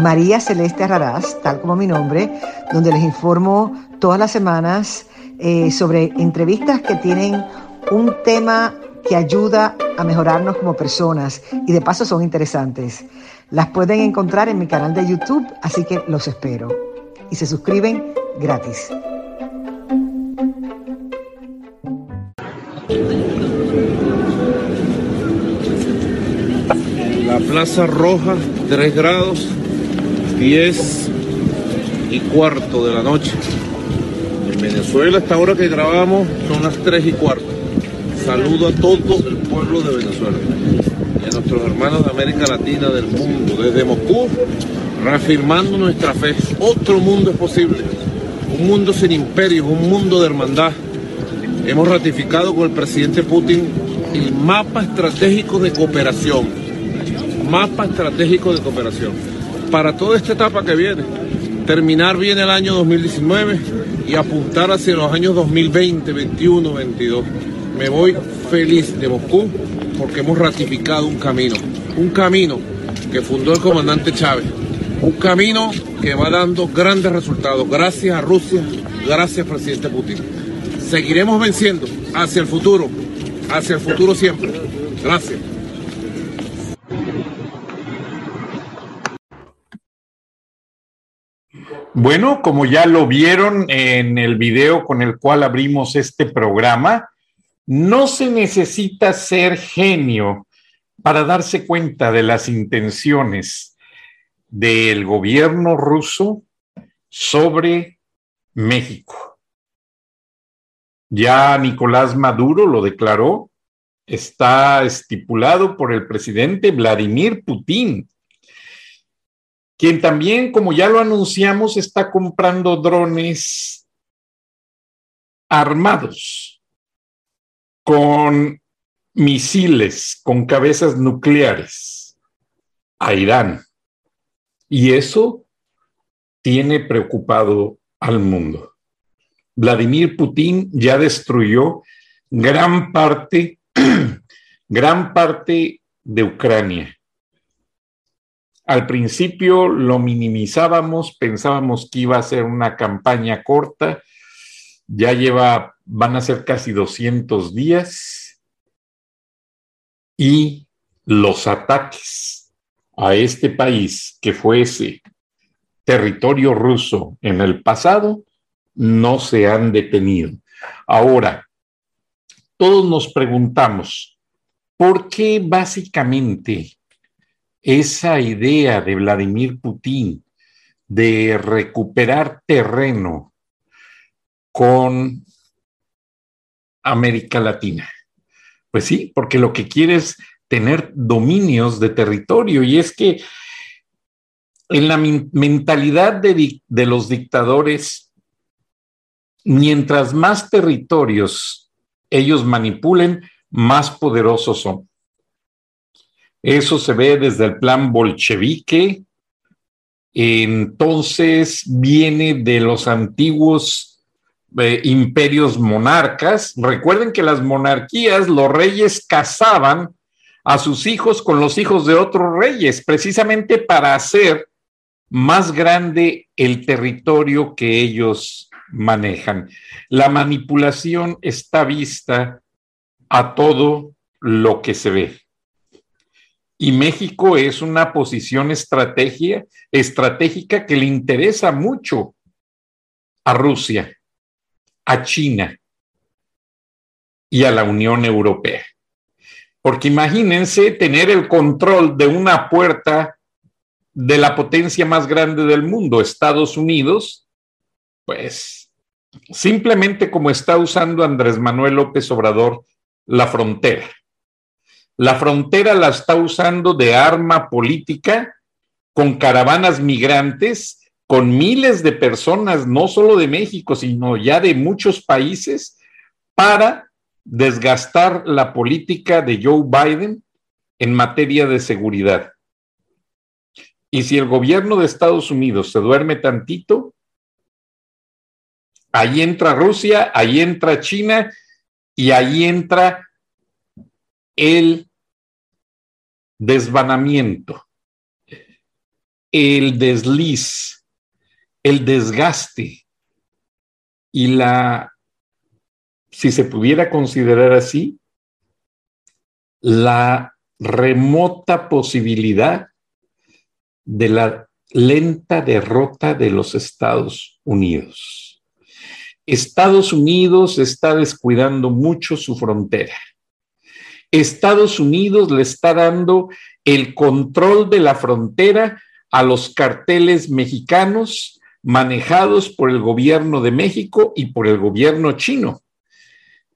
María Celeste Arraraz, tal como mi nombre, donde les informo todas las semanas eh, sobre entrevistas que tienen un tema que ayuda a mejorarnos como personas y de paso son interesantes. Las pueden encontrar en mi canal de YouTube, así que los espero. Y se suscriben gratis. La Plaza Roja, 3 grados, 10 y cuarto de la noche. En Venezuela, esta hora que grabamos, son las 3 y cuarto. Saludo a todo el pueblo de Venezuela y a nuestros hermanos de América Latina, del mundo, desde Moscú, reafirmando nuestra fe. Otro mundo es posible, un mundo sin imperios, un mundo de hermandad. Hemos ratificado con el presidente Putin el mapa estratégico de cooperación. Mapa estratégico de cooperación para toda esta etapa que viene. Terminar bien el año 2019 y apuntar hacia los años 2020, 21, 22. Me voy feliz de Moscú porque hemos ratificado un camino, un camino que fundó el comandante Chávez, un camino que va dando grandes resultados. Gracias a Rusia, gracias presidente Putin. Seguiremos venciendo hacia el futuro, hacia el futuro siempre. Gracias. Bueno, como ya lo vieron en el video con el cual abrimos este programa, no se necesita ser genio para darse cuenta de las intenciones del gobierno ruso sobre México. Ya Nicolás Maduro lo declaró, está estipulado por el presidente Vladimir Putin quien también, como ya lo anunciamos, está comprando drones armados con misiles, con cabezas nucleares a Irán. Y eso tiene preocupado al mundo. Vladimir Putin ya destruyó gran parte, gran parte de Ucrania. Al principio lo minimizábamos, pensábamos que iba a ser una campaña corta, ya lleva, van a ser casi 200 días y los ataques a este país que fuese territorio ruso en el pasado no se han detenido. Ahora, todos nos preguntamos, ¿por qué básicamente esa idea de Vladimir Putin de recuperar terreno con América Latina. Pues sí, porque lo que quiere es tener dominios de territorio y es que en la mentalidad de, de los dictadores, mientras más territorios ellos manipulen, más poderosos son. Eso se ve desde el plan bolchevique. Entonces viene de los antiguos eh, imperios monarcas. Recuerden que las monarquías, los reyes casaban a sus hijos con los hijos de otros reyes, precisamente para hacer más grande el territorio que ellos manejan. La manipulación está vista a todo lo que se ve. Y México es una posición estratégica que le interesa mucho a Rusia, a China y a la Unión Europea. Porque imagínense tener el control de una puerta de la potencia más grande del mundo, Estados Unidos, pues simplemente como está usando Andrés Manuel López Obrador la frontera. La frontera la está usando de arma política con caravanas migrantes con miles de personas, no solo de México, sino ya de muchos países, para desgastar la política de Joe Biden en materia de seguridad. Y si el gobierno de Estados Unidos se duerme tantito, ahí entra Rusia, ahí entra China y ahí entra el desvanamiento, el desliz, el desgaste y la, si se pudiera considerar así, la remota posibilidad de la lenta derrota de los Estados Unidos. Estados Unidos está descuidando mucho su frontera. Estados Unidos le está dando el control de la frontera a los carteles mexicanos manejados por el gobierno de México y por el gobierno chino,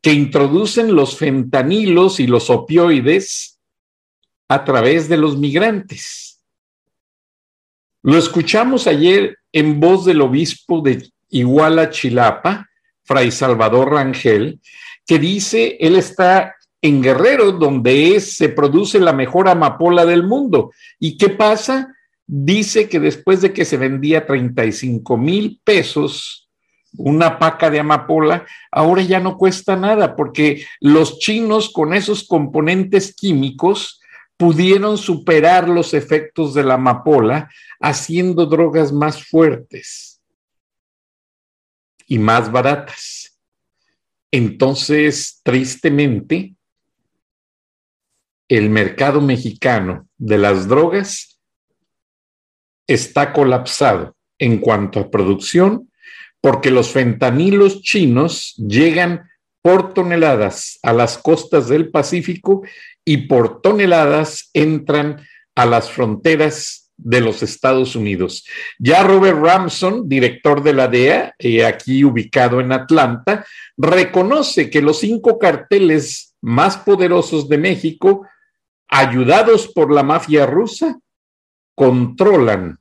que introducen los fentanilos y los opioides a través de los migrantes. Lo escuchamos ayer en voz del obispo de Iguala Chilapa, Fray Salvador Rangel, que dice, él está en Guerrero, donde es, se produce la mejor amapola del mundo. ¿Y qué pasa? Dice que después de que se vendía 35 mil pesos una paca de amapola, ahora ya no cuesta nada, porque los chinos con esos componentes químicos pudieron superar los efectos de la amapola haciendo drogas más fuertes y más baratas. Entonces, tristemente, el mercado mexicano de las drogas está colapsado en cuanto a producción porque los fentanilos chinos llegan por toneladas a las costas del Pacífico y por toneladas entran a las fronteras de los Estados Unidos. Ya Robert Ramson, director de la DEA, eh, aquí ubicado en Atlanta, reconoce que los cinco carteles más poderosos de México, ayudados por la mafia rusa, controlan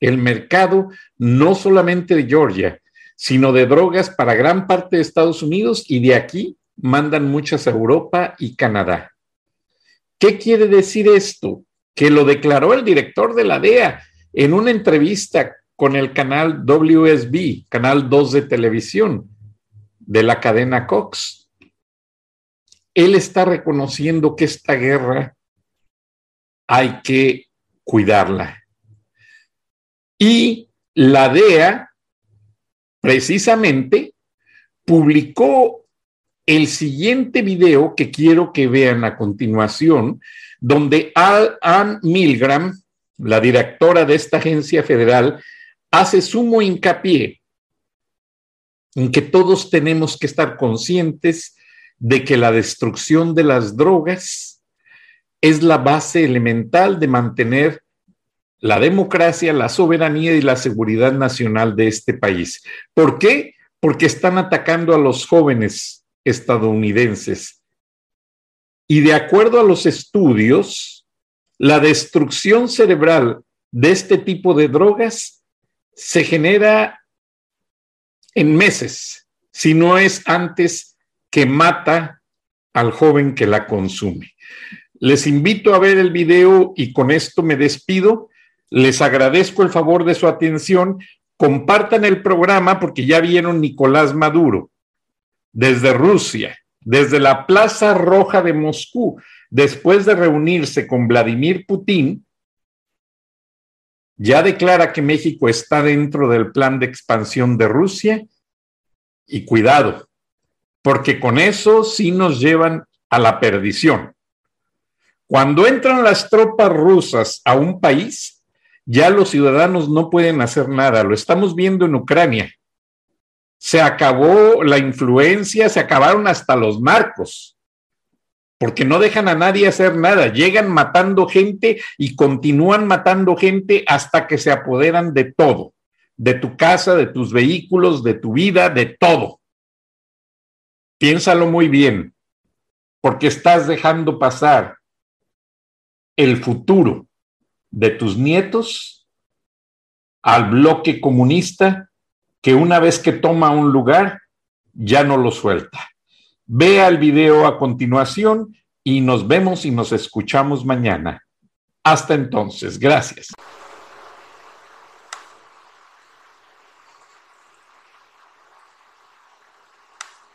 el mercado no solamente de Georgia, sino de drogas para gran parte de Estados Unidos y de aquí mandan muchas a Europa y Canadá. ¿Qué quiere decir esto? Que lo declaró el director de la DEA en una entrevista con el canal WSB, canal 2 de televisión de la cadena Cox. Él está reconociendo que esta guerra hay que cuidarla. Y la DEA, precisamente, publicó el siguiente video que quiero que vean a continuación, donde Ann Milgram, la directora de esta agencia federal, hace sumo hincapié en que todos tenemos que estar conscientes de que la destrucción de las drogas es la base elemental de mantener la democracia, la soberanía y la seguridad nacional de este país. ¿Por qué? Porque están atacando a los jóvenes estadounidenses. Y de acuerdo a los estudios, la destrucción cerebral de este tipo de drogas se genera en meses, si no es antes que mata al joven que la consume. Les invito a ver el video y con esto me despido. Les agradezco el favor de su atención. Compartan el programa porque ya vieron Nicolás Maduro desde Rusia, desde la Plaza Roja de Moscú, después de reunirse con Vladimir Putin, ya declara que México está dentro del plan de expansión de Rusia y cuidado, porque con eso sí nos llevan a la perdición. Cuando entran las tropas rusas a un país, ya los ciudadanos no pueden hacer nada. Lo estamos viendo en Ucrania se acabó la influencia, se acabaron hasta los marcos, porque no dejan a nadie hacer nada, llegan matando gente y continúan matando gente hasta que se apoderan de todo, de tu casa, de tus vehículos, de tu vida, de todo. Piénsalo muy bien, porque estás dejando pasar el futuro de tus nietos al bloque comunista que una vez que toma un lugar, ya no lo suelta. Vea el video a continuación y nos vemos y nos escuchamos mañana. Hasta entonces, gracias.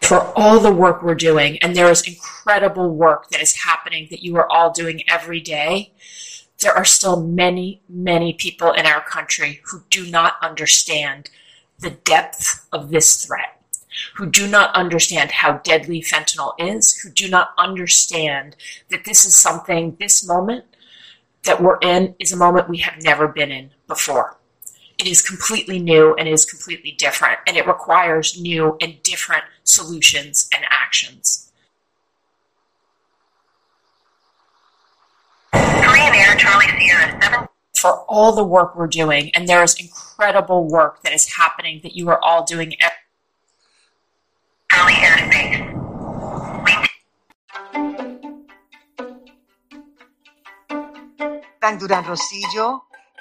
For all the work we're doing. And there is incredible work that is happening that you are all doing every day. There are still many, many people in our country who do not understand the depth of this threat, who do not understand how deadly fentanyl is, who do not understand that this is something, this moment that we're in is a moment we have never been in before. It is completely new and is completely different, and it requires new and different solutions and actions. Korean Air, Charlie Sierra, 7. For all the work we're doing, and there is incredible work that is happening that you are all doing. Charlie Airspace. Dan Durán Rosillo